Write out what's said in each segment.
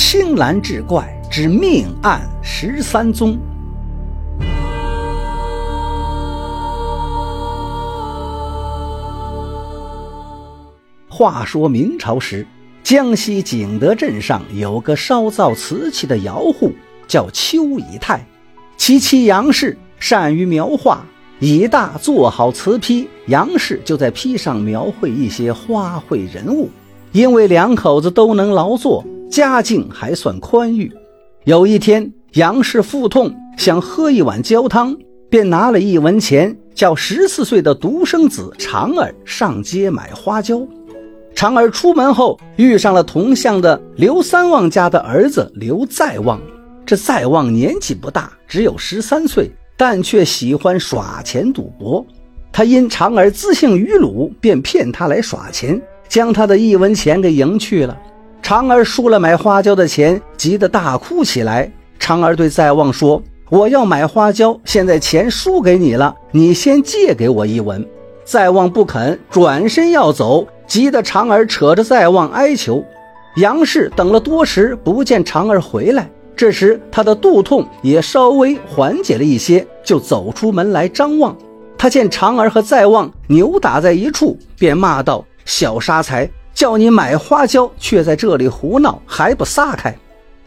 青蓝志怪之命案十三宗。话说明朝时，江西景德镇上有个烧造瓷器的窑户，叫邱以泰，其妻杨氏善于描画。以大做好瓷坯，杨氏就在坯上描绘一些花卉人物。因为两口子都能劳作，家境还算宽裕。有一天，杨氏腹痛，想喝一碗焦汤，便拿了一文钱，叫十四岁的独生子长儿上街买花椒。长儿出门后，遇上了同乡的刘三旺家的儿子刘在旺。这在旺年纪不大，只有十三岁。但却喜欢耍钱赌博，他因长儿自性愚鲁，便骗他来耍钱，将他的一文钱给赢去了。长儿输了买花椒的钱，急得大哭起来。长儿对在旺说：“我要买花椒，现在钱输给你了，你先借给我一文。”在旺不肯，转身要走，急得长儿扯着在旺哀求。杨氏等了多时，不见长儿回来。这时，他的肚痛也稍微缓解了一些，就走出门来张望。他见长儿和在旺扭打在一处，便骂道：“小杀财，叫你买花椒，却在这里胡闹，还不撒开！”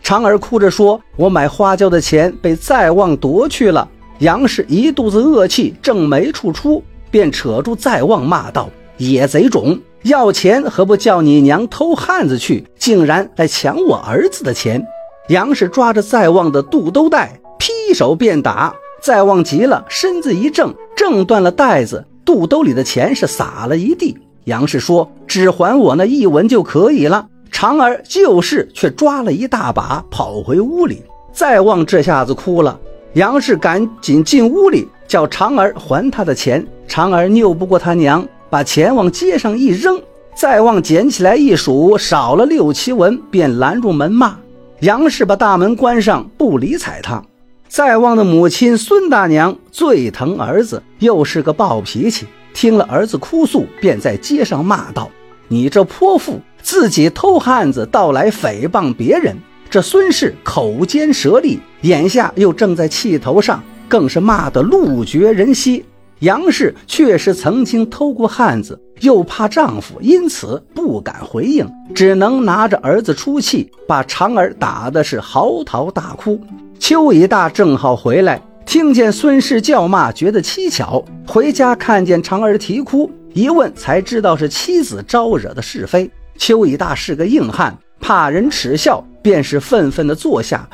长儿哭着说：“我买花椒的钱被在旺夺去了。”杨氏一肚子恶气，正没处出，便扯住在旺骂道：“野贼种，要钱何不叫你娘偷汉子去，竟然来抢我儿子的钱！”杨氏抓着在旺的肚兜带，劈手便打。在旺急了，身子一正，挣断了带子，肚兜里的钱是撒了一地。杨氏说：“只还我那一文就可以了。”长儿就是，却抓了一大把，跑回屋里。再旺这下子哭了。杨氏赶紧进屋里，叫长儿还他的钱。长儿拗不过他娘，把钱往街上一扔。再旺捡起来一数，少了六七文，便拦住门骂。杨氏把大门关上，不理睬他。再旺的母亲孙大娘最疼儿子，又是个暴脾气。听了儿子哭诉，便在街上骂道：“你这泼妇，自己偷汉子，倒来诽谤别人。这孙氏口尖舌利，眼下又正在气头上，更是骂得路绝人稀。”杨氏确实曾经偷过汉子，又怕丈夫，因此不敢回应，只能拿着儿子出气，把长儿打的是嚎啕大哭。邱以大正好回来，听见孙氏叫骂，觉得蹊跷。回家看见长儿啼哭，一问才知道是妻子招惹的是非。邱以大是个硬汉，怕人耻笑，便是愤愤地坐下。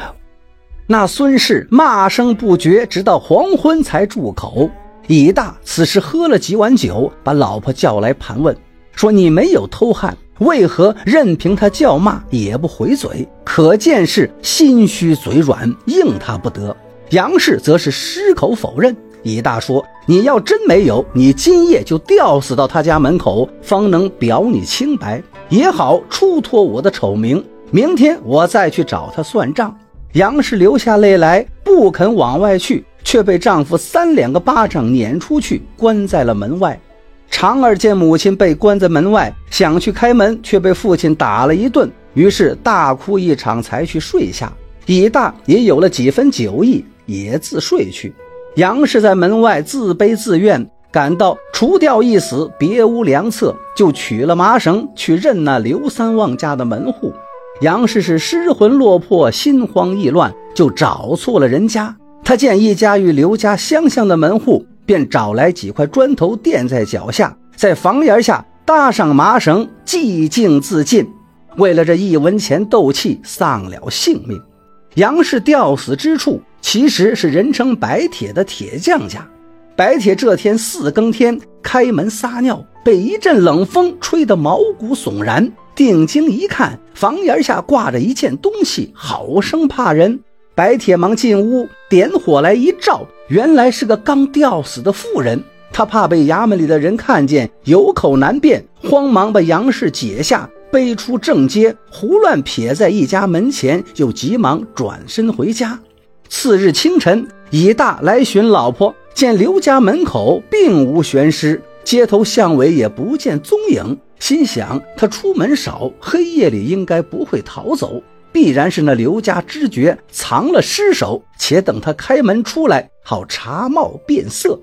那孙氏骂声不绝，直到黄昏才住口。乙大此时喝了几碗酒，把老婆叫来盘问，说：“你没有偷汉，为何任凭他叫骂也不回嘴？可见是心虚嘴软，应他不得。”杨氏则是矢口否认。李大说：“你要真没有，你今夜就吊死到他家门口，方能表你清白，也好出脱我的丑名。明天我再去找他算账。”杨氏流下泪来，不肯往外去。却被丈夫三两个巴掌撵出去，关在了门外。长儿见母亲被关在门外，想去开门，却被父亲打了一顿，于是大哭一场，才去睡下。李大也有了几分酒意，也自睡去。杨氏在门外自悲自怨，感到除掉一死，别无良策，就取了麻绳去认那刘三旺家的门户。杨氏是失魂落魄，心慌意乱，就找错了人家。他见一家与刘家相像的门户，便找来几块砖头垫在脚下，在房檐下搭上麻绳，寂静自尽。为了这一文钱斗气，丧了性命。杨氏吊死之处，其实是人称白铁的铁匠家。白铁这天四更天开门撒尿，被一阵冷风吹得毛骨悚然。定睛一看，房檐下挂着一件东西，好生怕人。白铁忙进屋，点火来一照，原来是个刚吊死的妇人。他怕被衙门里的人看见，有口难辩，慌忙把杨氏解下，背出正街，胡乱撇在一家门前，又急忙转身回家。次日清晨，乙大来寻老婆，见刘家门口并无悬尸，街头巷尾也不见踪影，心想他出门少，黑夜里应该不会逃走。必然是那刘家知觉藏了尸首，且等他开门出来，好查貌变色。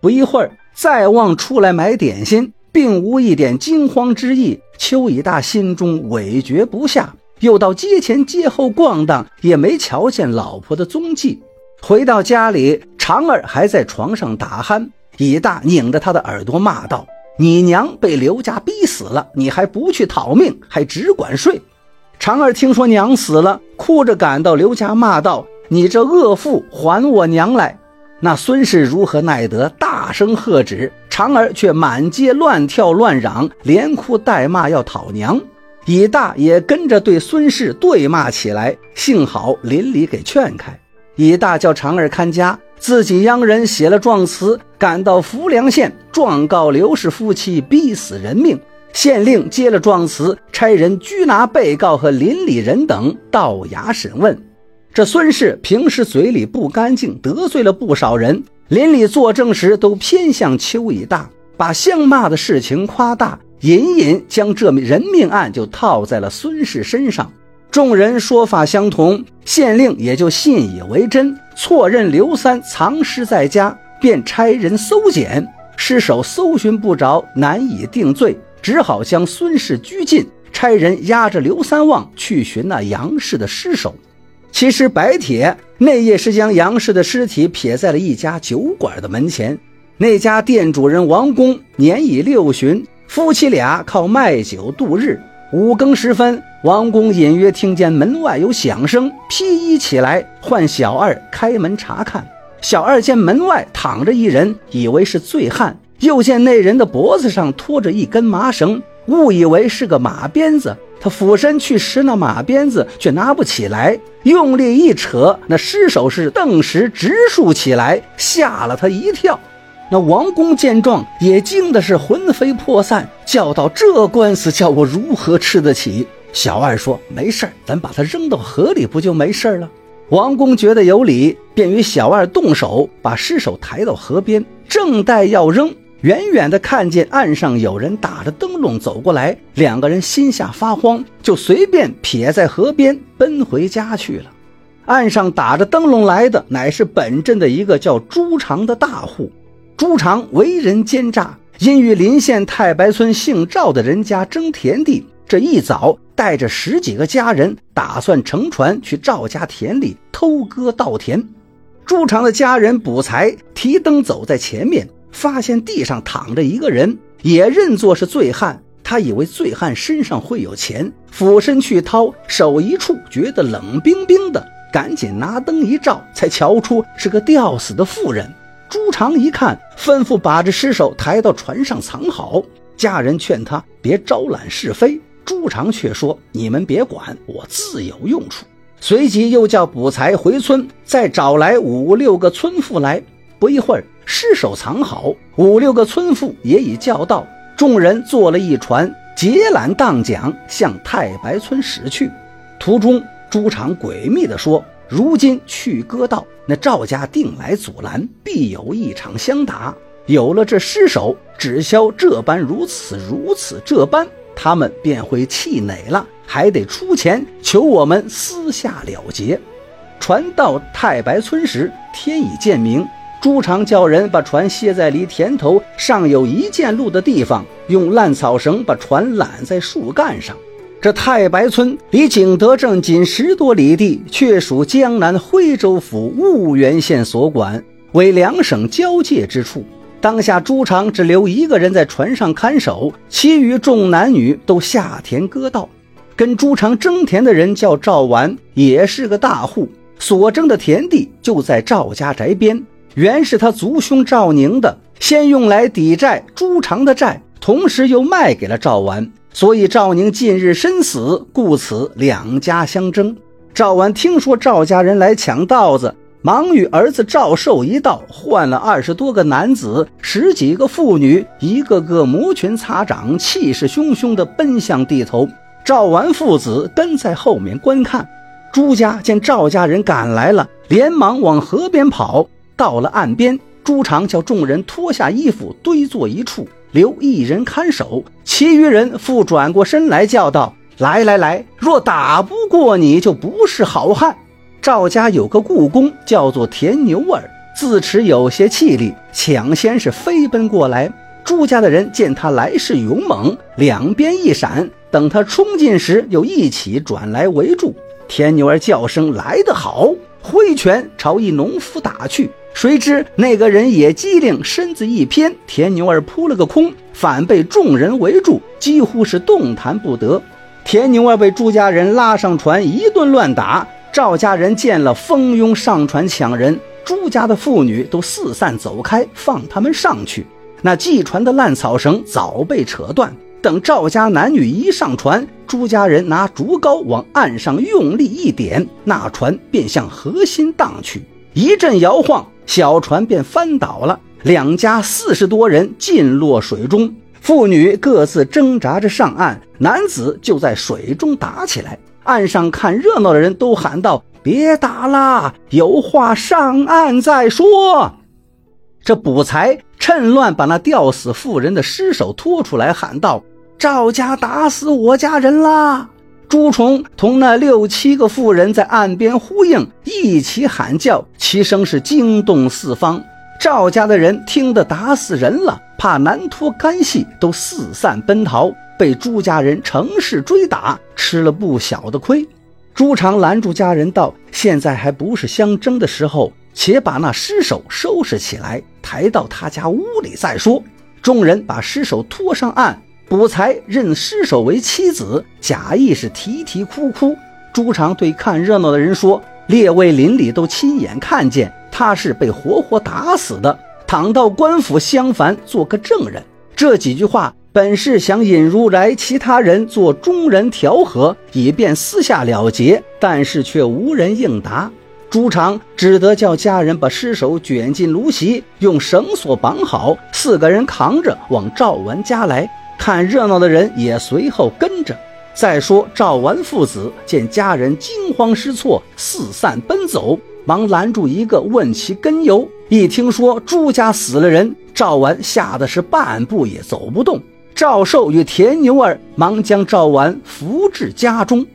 不一会儿，再望出来买点心，并无一点惊慌之意。邱以大心中委决不下，又到街前街后逛荡，也没瞧见老婆的踪迹。回到家里，长儿还在床上打鼾。以大拧着他的耳朵骂道：“你娘被刘家逼死了，你还不去讨命，还只管睡。”长儿听说娘死了，哭着赶到刘家，骂道：“你这恶妇，还我娘来！”那孙氏如何耐得？大声喝止，长儿却满街乱跳乱嚷，连哭带骂要讨娘。以大也跟着对孙氏对骂起来，幸好邻里给劝开。以大叫长儿看家，自己央人写了状词，赶到浮梁县状告刘氏夫妻逼死人命。县令接了状词，差人拘拿被告和邻里人等到衙审问。这孙氏平时嘴里不干净，得罪了不少人。邻里作证时都偏向邱以大，把相骂的事情夸大，隐隐将这人命案就套在了孙氏身上。众人说法相同，县令也就信以为真，错认刘三藏尸在家，便差人搜检，尸首搜寻不着，难以定罪，只好将孙氏拘禁，差人押着刘三旺去寻那杨氏的尸首。其实白铁那夜是将杨氏的尸体撇在了一家酒馆的门前，那家店主人王公年已六旬，夫妻俩靠卖酒度日。五更时分，王公隐约听见门外有响声，披衣起来，唤小二开门查看。小二见门外躺着一人，以为是醉汉，又见那人的脖子上拖着一根麻绳，误以为是个马鞭子。他俯身去拾那马鞭子，却拿不起来，用力一扯，那尸首是顿时直竖起来，吓了他一跳。那王公见状，也惊的是魂飞魄散，叫道：“这官司叫我如何吃得起？”小二说：“没事咱把他扔到河里，不就没事了？”王公觉得有理，便与小二动手，把尸首抬到河边，正待要扔，远远的看见岸上有人打着灯笼走过来，两个人心下发慌，就随便撇在河边，奔回家去了。岸上打着灯笼来的，乃是本镇的一个叫朱长的大户。朱常为人奸诈，因与临县太白村姓赵的人家争田地，这一早带着十几个家人，打算乘船去赵家田里偷割稻田。朱常的家人补财，提灯走在前面，发现地上躺着一个人，也认作是醉汉。他以为醉汉身上会有钱，俯身去掏，手一触，觉得冷冰冰的，赶紧拿灯一照，才瞧出是个吊死的妇人。朱常一看，吩咐把这尸首抬到船上藏好。家人劝他别招揽是非，朱常却说：“你们别管，我自有用处。”随即又叫捕才回村，再找来五六个村妇来。不一会儿，尸首藏好，五六个村妇也已叫到，众人坐了一船，结缆荡桨向太白村驶去。途中，朱常诡秘地说。如今去割稻，那赵家定来阻拦，必有一场相打。有了这尸首，只消这般如此如此这般，他们便会气馁了，还得出钱求我们私下了结。船到太白村时，天已渐明。朱常叫人把船卸在离田头尚有一箭路的地方，用烂草绳把船揽在树干上。这太白村离景德镇仅十多里地，却属江南徽州府婺源县所管，为两省交界之处。当下朱常只留一个人在船上看守，其余众男女都下田割稻。跟朱常争田的人叫赵完，也是个大户，所争的田地就在赵家宅边，原是他族兄赵宁的，先用来抵债朱常的债，同时又卖给了赵完。所以赵宁近日身死，故此两家相争。赵完听说赵家人来抢稻子，忙与儿子赵寿一道换了二十多个男子、十几个妇女，一个个摩拳擦掌、气势汹汹地奔向地头。赵完父子跟在后面观看。朱家见赵家人赶来了，连忙往河边跑。到了岸边，朱常叫众人脱下衣服堆坐一处。留一人看守，其余人复转过身来叫道：“来来来，若打不过你，就不是好汉。赵家有个故宫，叫做田牛儿，自持有些气力，抢先是飞奔过来。朱家的人见他来势勇猛，两边一闪，等他冲进时，又一起转来围住。田牛儿叫声来得好，挥拳朝一农夫打去。谁知那个人也机灵，身子一偏，田牛儿扑了个空，反被众人围住，几乎是动弹不得。田牛儿被朱家人拉上船，一顿乱打。赵家人见了，蜂拥上船抢人。朱家的妇女都四散走开，放他们上去。那系船的烂草绳早被扯断。等赵家男女一上船，朱家人拿竹篙往岸上用力一点，那船便向河心荡去。一阵摇晃，小船便翻倒了。两家四十多人尽落水中。妇女各自挣扎着上岸，男子就在水中打起来。岸上看热闹的人都喊道：“别打了，有话上岸再说。”这卜才趁乱把那吊死妇人的尸首拖出来，喊道：“赵家打死我家人啦！”朱重同那六七个妇人在岸边呼应，一起喊叫，其声是惊动四方。赵家的人听得打死人了，怕难脱干系，都四散奔逃，被朱家人乘势追打，吃了不小的亏。朱常拦住家人道：“现在还不是相争的时候，且把那尸首收拾起来，抬到他家屋里再说。”众人把尸首拖上岸，卜才认尸首为妻子，假意是啼啼哭哭。朱常对看热闹的人说：“列位邻里都亲眼看见。”他是被活活打死的，躺到官府相反，做个证人。这几句话本是想引入来其他人做中人调和，以便私下了结，但是却无人应答。朱常只得叫家人把尸首卷进芦席，用绳索绑好，四个人扛着往赵文家来。看热闹的人也随后跟着。再说赵完父子见家人惊慌失措，四散奔走。忙拦住一个，问其根由。一听说朱家死了人，赵完吓得是半步也走不动。赵寿与田牛儿忙将赵完扶至家中。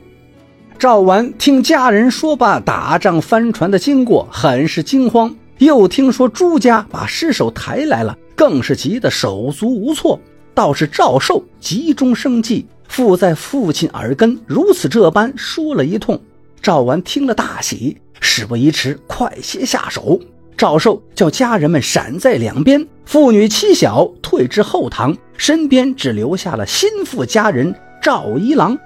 赵完听家人说罢打仗翻船的经过，很是惊慌。又听说朱家把尸首抬来了，更是急得手足无措。倒是赵寿急中生计，附在父亲耳根，如此这般说了一通。赵完听了大喜。事不宜迟，快些下手！赵寿叫家人们闪在两边，妇女妻小退至后堂，身边只留下了心腹家人赵一郎。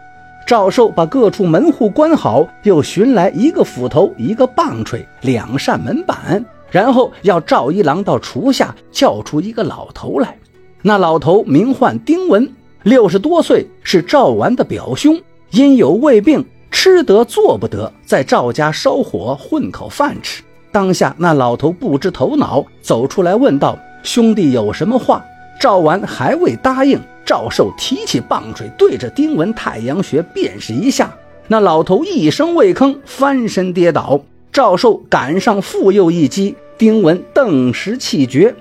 赵寿把各处门户关好，又寻来一个斧头、一个棒槌、两扇门板，然后要赵一郎到厨下叫出一个老头来。那老头名唤丁文，六十多岁，是赵完的表兄，因有胃病。吃得做不得，在赵家烧火混口饭吃。当下那老头不知头脑，走出来问道：“兄弟有什么话？”赵完还未答应，赵寿提起棒槌，对着丁文太阳穴便是一下。那老头一声未吭，翻身跌倒。赵寿赶上复又一击，丁文顿时气绝。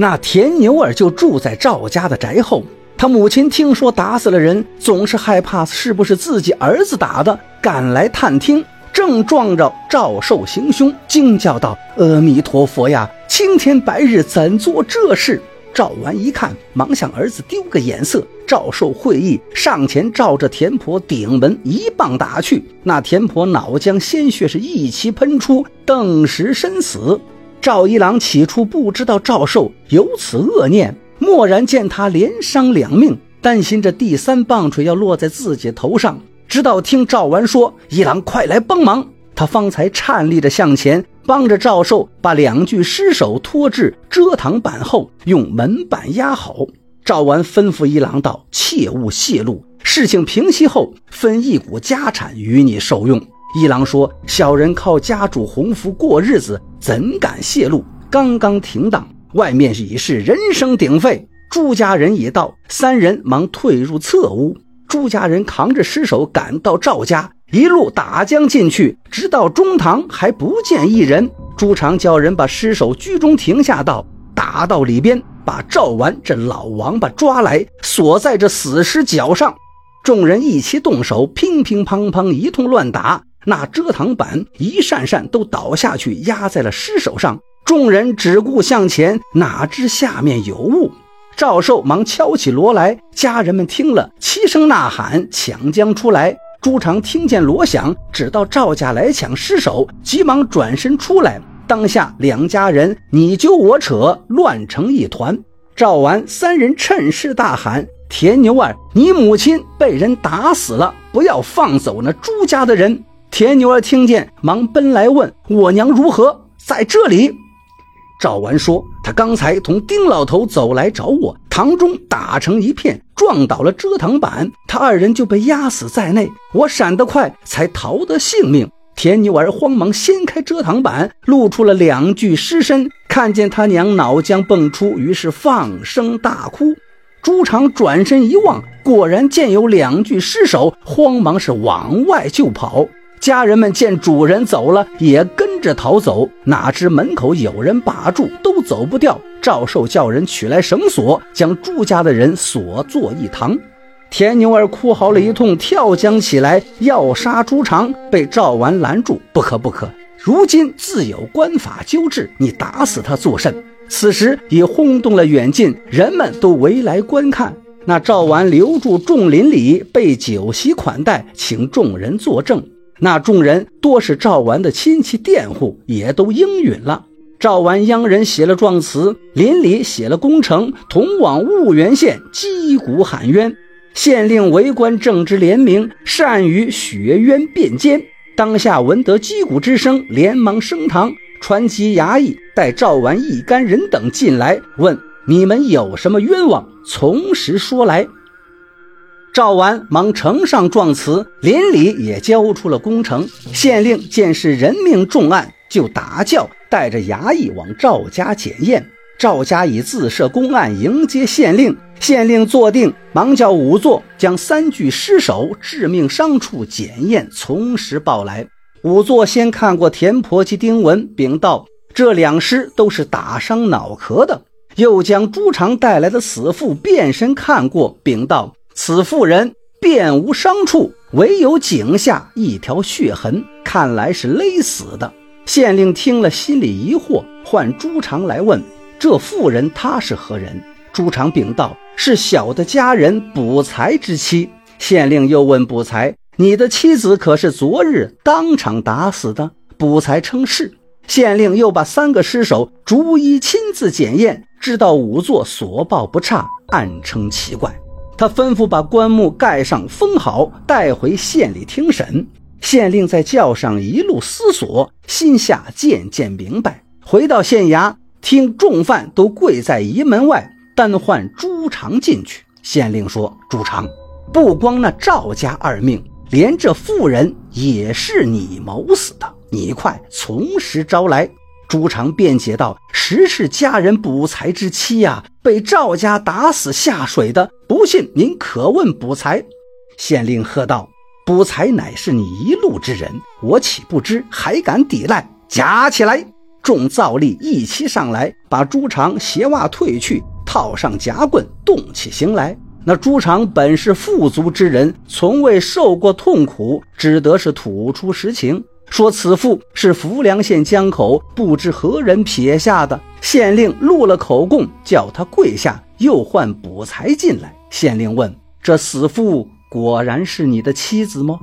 那田牛儿就住在赵家的宅后。他母亲听说打死了人，总是害怕是不是自己儿子打的，赶来探听，正撞着赵寿行凶，惊叫道：“阿弥陀佛呀！青天白日怎做这事？”赵完一看，忙向儿子丢个眼色。赵寿会意，上前照着田婆顶门一棒打去，那田婆脑浆鲜血是一齐喷出，顿时身死。赵一郎起初不知道赵寿有此恶念。蓦然见他连伤两命，担心这第三棒槌要落在自己头上，直到听赵完说：“一郎，快来帮忙！”他方才颤栗着向前，帮着赵寿把两具尸首拖至遮堂板后，用门板压好。赵完吩咐一郎道：“切勿泄露，事情平息后分一股家产与你受用。”一郎说：“小人靠家主洪福过日子，怎敢泄露？”刚刚停当。外面已是人声鼎沸，朱家人已到，三人忙退入侧屋。朱家人扛着尸首赶到赵家，一路打将进去，直到中堂还不见一人。朱常叫人把尸首居中停下，道：“打到里边，把赵完这老王八抓来，锁在这死尸脚上。”众人一起动手，乒乒乓乓一通乱打，那遮挡板一扇扇都倒下去，压在了尸首上。众人只顾向前，哪知下面有雾。赵寿忙敲起锣来，家人们听了，齐声呐喊，抢将出来。朱常听见锣响，只道赵家来抢尸首，急忙转身出来。当下两家人你揪我扯，乱成一团。赵完三人趁势大喊：“田牛儿，你母亲被人打死了，不要放走那朱家的人。”田牛儿听见，忙奔来问：“我娘如何？在这里？”赵完说：“他刚才同丁老头走来找我，堂中打成一片，撞倒了遮挡板，他二人就被压死在内。我闪得快，才逃得性命。”田牛儿慌忙掀开遮挡板，露出了两具尸身，看见他娘脑浆迸出，于是放声大哭。朱常转身一望，果然见有两具尸首，慌忙是往外就跑。家人们见主人走了，也跟着逃走。哪知门口有人把住，都走不掉。赵寿叫人取来绳索，将朱家的人锁作一堂。田牛儿哭嚎了一通，跳江起来要杀朱常，被赵完拦住：“不可，不可！如今自有官法纠治，你打死他作甚？”此时已轰动了远近，人们都围来观看。那赵完留住众邻里，备酒席款待，请众人作证。那众人多是赵完的亲戚佃户，也都应允了。赵完央人写了状词，邻里写了工程，同往婺源县击鼓喊冤。县令为官正直廉明，善于雪冤辩奸。当下闻得击鼓之声，连忙升堂，传其衙役，带赵完一干人等进来，问你们有什么冤枉，从实说来。赵完忙呈上状词，邻里也交出了工程。县令见是人命重案，就打轿带着衙役往赵家检验。赵家以自设公案迎接县令，县令坐定，忙叫仵作将三具尸首致命伤处检验，从实报来。仵作先看过田婆及丁文，禀道这两尸都是打伤脑壳的。又将朱常带来的死妇变身看过，禀道。此妇人便无伤处，唯有颈下一条血痕，看来是勒死的。县令听了，心里疑惑，唤朱常来问：“这妇人她是何人？”朱常禀道：“是小的家人卜才之妻。”县令又问卜才：“你的妻子可是昨日当场打死的？”卜才称是。县令又把三个尸首逐一亲自检验，知道仵作所报不差，暗称奇怪。他吩咐把棺木盖上封好，带回县里听审。县令在轿上一路思索，心下渐渐明白。回到县衙，听众犯都跪在仪门外，单唤朱常进去。县令说：“朱常，不光那赵家二命，连这妇人也是你谋死的，你快从实招来。”朱常辩解道：“实是家人卜才之妻呀，被赵家打死下水的。不信，您可问卜才。”县令喝道：“卜才乃是你一路之人，我岂不知？还敢抵赖？夹起来！”众皂吏一齐上来，把朱常鞋袜褪去，套上夹棍，动起刑来。那朱常本是富足之人，从未受过痛苦，只得是吐出实情。说此妇是浮梁县江口不知何人撇下的，县令录了口供，叫他跪下，又唤捕才进来。县令问：“这死妇果然是你的妻子吗？”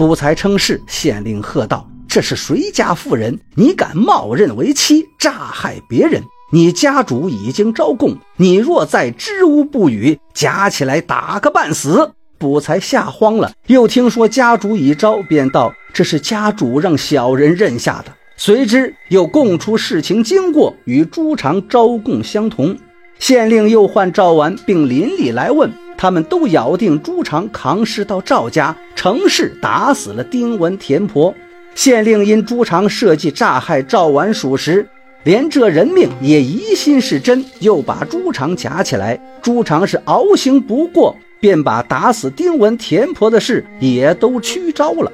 捕才称是。县令喝道：“这是谁家妇人？你敢冒认为妻，诈害别人？你家主已经招供，你若再支吾不语，夹起来打个半死。”卜才吓慌了，又听说家主已招，便道：“这是家主让小人认下的。”随之又供出事情经过，与朱常招供相同。县令又唤赵完并邻里来问，他们都咬定朱常扛尸到赵家，成事打死了丁文田婆。县令因朱常设计诈害赵完属实，连这人命也疑心是真，又把朱常夹起来。朱常是熬刑不过。便把打死丁文田婆的事也都屈招了。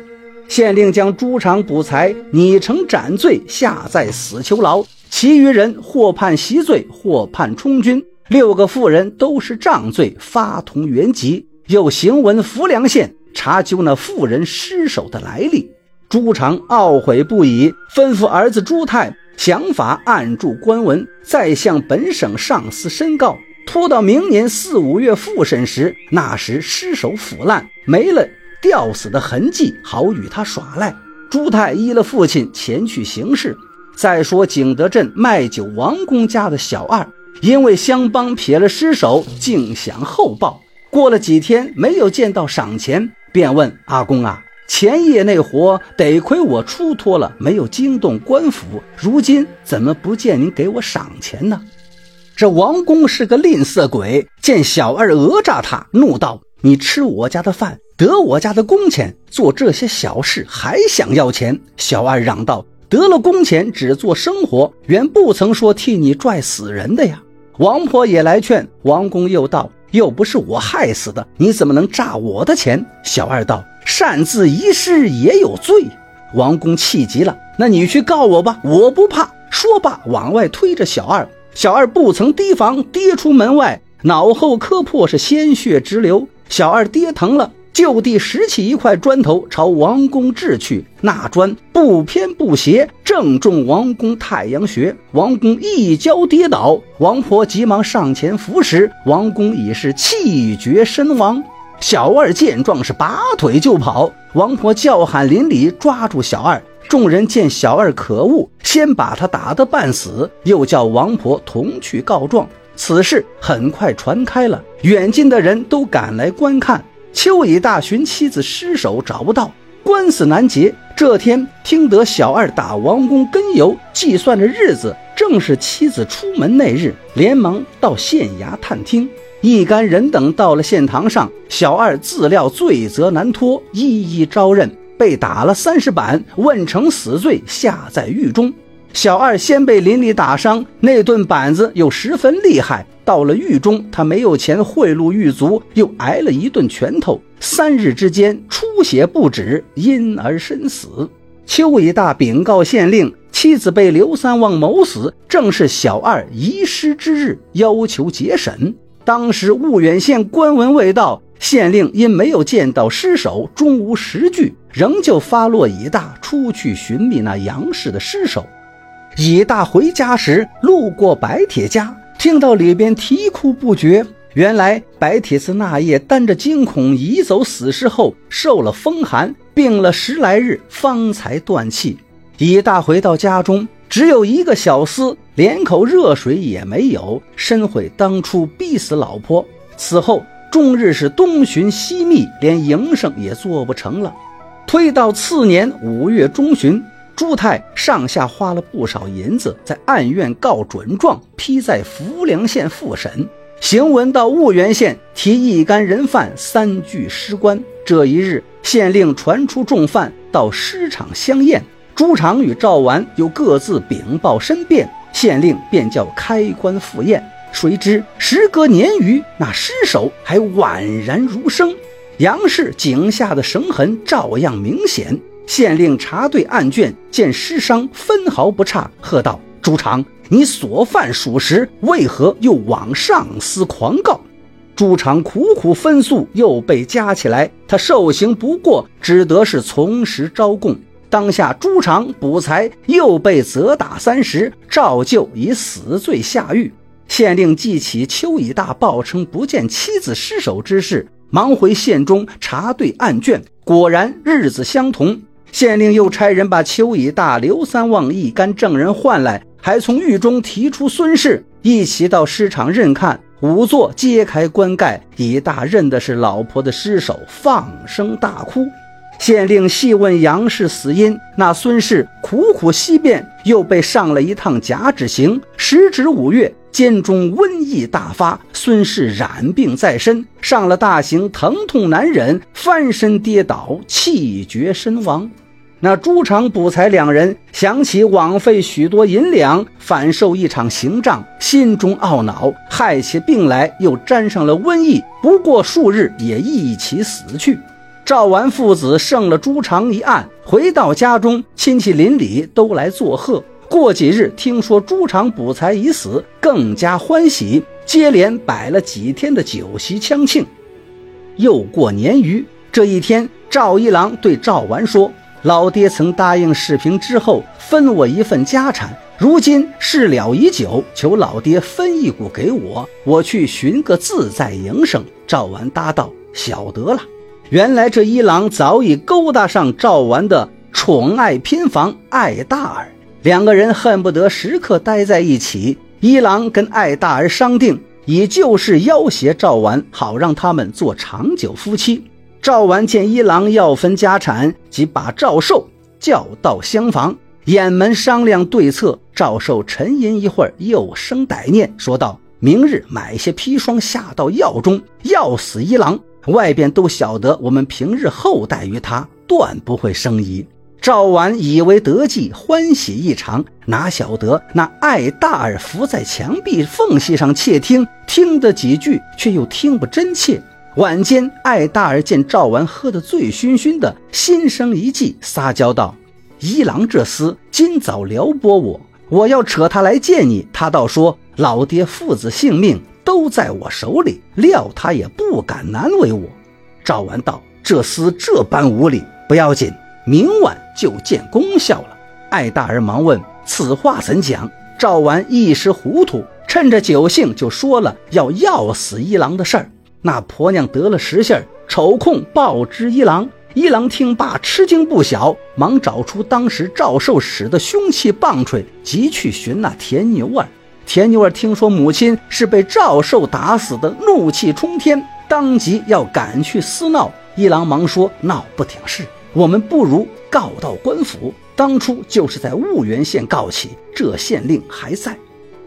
县令将朱常卜才拟成斩罪，下在死囚牢；其余人或判袭罪，或判充军。六个妇人都是杖罪，发同原籍。又行文浮梁县查究那妇人尸首的来历。朱常懊悔不已，吩咐儿子朱泰想法按住官文，再向本省上司申告。拖到明年四五月复审时，那时尸首腐烂，没了吊死的痕迹，好与他耍赖。朱泰依了父亲前去行事。再说景德镇卖酒王公家的小二，因为相帮撇了尸首，竟想厚报。过了几天，没有见到赏钱，便问阿公啊：“前夜那活得亏我出脱了，没有惊动官府，如今怎么不见您给我赏钱呢？”这王公是个吝啬鬼，见小二讹诈他，怒道：“你吃我家的饭，得我家的工钱，做这些小事还想要钱？”小二嚷道：“得了工钱，只做生活，原不曾说替你拽死人的呀。”王婆也来劝，王公又道：“又不是我害死的，你怎么能诈我的钱？”小二道：“擅自遗失也有罪。”王公气急了：“那你去告我吧，我不怕。”说罢，往外推着小二。小二不曾提防，跌出门外，脑后磕破，是鲜血直流。小二跌疼了，就地拾起一块砖头，朝王公掷去。那砖不偏不斜，正中王公太阳穴。王公一跤跌倒，王婆急忙上前扶时，王公已是气绝身亡。小二见状，是拔腿就跑。王婆叫喊邻里，抓住小二。众人见小二可恶，先把他打得半死，又叫王婆同去告状。此事很快传开了，远近的人都赶来观看。邱乙大寻妻子尸首找不到，官司难结。这天听得小二打王公根由，计算着日子，正是妻子出门那日，连忙到县衙探听。一干人等到了县堂上，小二自料罪责难脱，一一招认。被打了三十板，问成死罪，下在狱中。小二先被邻里打伤，那顿板子又十分厉害。到了狱中，他没有钱贿赂狱卒，又挨了一顿拳头。三日之间，出血不止，因而身死。邱以大禀告县令，妻子被刘三旺谋死，正是小二遗失之日，要求结审。当时婺源县官文未到。县令因没有见到尸首，终无实据，仍旧发落乙大出去寻觅那杨氏的尸首。乙大回家时，路过白铁家，听到里边啼哭不绝。原来白铁子那夜担着惊恐移走死尸后，受了风寒，病了十来日，方才断气。乙大回到家中，只有一个小厮，连口热水也没有，深悔当初逼死老婆。此后。终日是东寻西觅，连营生也做不成了。推到次年五月中旬，朱太上下花了不少银子，在案院告准状，批在浮梁县复审。行文到婺源县，提一干人犯三具尸棺。这一日，县令传出重犯到尸场相验，朱常与赵完又各自禀报申辩，县令便叫开棺复验。谁知时隔年余，那尸首还宛然如生，杨氏颈下的绳痕照样明显。县令查对案卷，见尸伤分毫不差，喝道：“朱常，你所犯属实，为何又往上司狂告？”朱常苦苦分诉，又被夹起来，他受刑不过，只得是从实招供。当下朱常补才，又被责打三十，照旧以死罪下狱。县令记起邱以大报称不见妻子尸首之事，忙回县中查对案卷，果然日子相同。县令又差人把邱以大、刘三旺一干证人唤来，还从狱中提出孙氏一起到尸场认看。仵作揭开棺盖，以大认的是老婆的尸首，放声大哭。县令细问杨氏死因，那孙氏苦苦惜辩，又被上了一趟假指刑。时值五月，监中瘟疫大发，孙氏染病在身，上了大刑，疼痛难忍，翻身跌倒，气绝身亡。那朱常补才两人想起枉费许多银两，反受一场刑杖，心中懊恼，害起病来，又沾上了瘟疫，不过数日也一起死去。赵完父子胜了朱常一案，回到家中，亲戚邻里都来作贺。过几日，听说朱常补才已死，更加欢喜，接连摆了几天的酒席相庆。又过年余，这一天，赵一郎对赵完说：“老爹曾答应世平之后分我一份家产，如今事了已久，求老爹分一股给我，我去寻个自在营生。”赵完答道：“晓得了。”原来这一郎早已勾搭上赵完的宠爱偏房艾大儿，两个人恨不得时刻待在一起。一郎跟艾大儿商定，以旧事要挟赵完，好让他们做长久夫妻。赵完见一郎要分家产，即把赵寿叫到厢房，掩门商量对策。赵寿沉吟一会儿，又生歹念，说道：“明日买些砒霜下到药中，药死一郎。外边都晓得我们平日厚待于他，断不会生疑。”赵完以为得计，欢喜异常，哪晓得那艾大儿伏在墙壁缝隙上窃听，听得几句，却又听不真切。晚间，艾大儿见赵完喝得醉醺醺的，心生一计，撒娇道：“一郎这厮今早撩拨我，我要扯他来见你，他倒说老爹父子性命都在我手里，料他也不敢难为我。”赵完道：“这厮这般无礼，不要紧。”明晚就见功效了。艾大人忙问：“此话怎讲？”赵完一时糊涂，趁着酒兴就说了要要死一郎的事儿。那婆娘得了实信儿，抽空报知一郎。一郎听罢，吃惊不小，忙找出当时赵寿使的凶器棒槌，急去寻那田牛儿。田牛儿听说母亲是被赵寿打死的，怒气冲天，当即要赶去私闹。一郎忙说：“闹不顶事。”我们不如告到官府。当初就是在婺源县告起，这县令还在。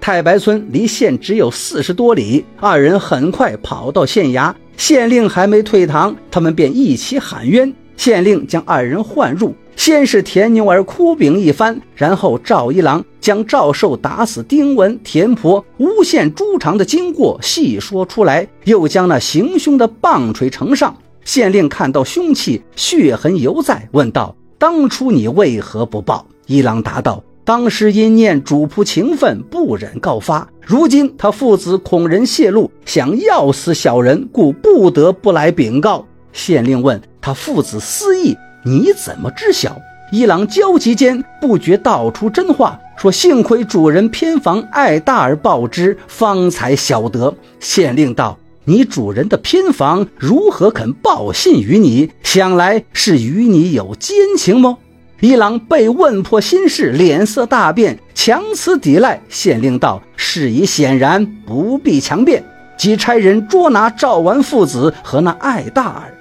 太白村离县只有四十多里，二人很快跑到县衙，县令还没退堂，他们便一起喊冤。县令将二人唤入，先是田牛儿哭禀一番，然后赵一郎将赵寿打死丁文、田婆诬陷朱常的经过细说出来，又将那行凶的棒槌呈上。县令看到凶器，血痕犹在，问道：“当初你为何不报？”一郎答道：“当时因念主仆情分，不忍告发。如今他父子恐人泄露，想要死小人，故不得不来禀告。”县令问他父子私意，你怎么知晓？一郎焦急间不觉道出真话，说：“幸亏主人偏房爱大而报之，方才晓得。”县令道。你主人的偏房如何肯报信于你？想来是与你有奸情么？一郎被问破心事，脸色大变，强词抵赖。县令道：“事已显然，不必强辩。”即差人捉拿赵完父子和那艾大儿。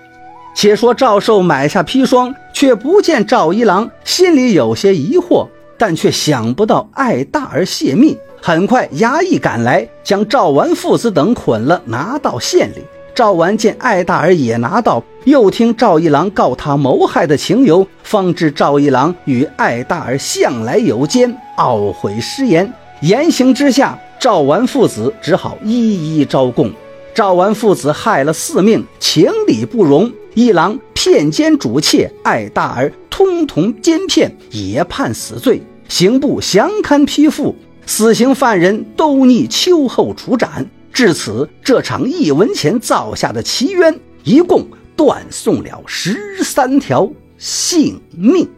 且说赵寿买下砒霜，却不见赵一郎，心里有些疑惑，但却想不到艾大儿泄密。很快，衙役赶来，将赵完父子等捆了，拿到县里。赵完见艾大儿也拿到，又听赵一郎告他谋害的情由，方知赵一郎与艾大儿向来有奸，懊悔失言。言行之下，赵完父子只好一一招供。赵完父子害了四命，情理不容。一郎骗奸主妾，艾大儿通同奸骗，也判死罪。刑部详勘批复。死刑犯人都逆秋后处斩。至此，这场一文钱造下的奇冤，一共断送了十三条性命。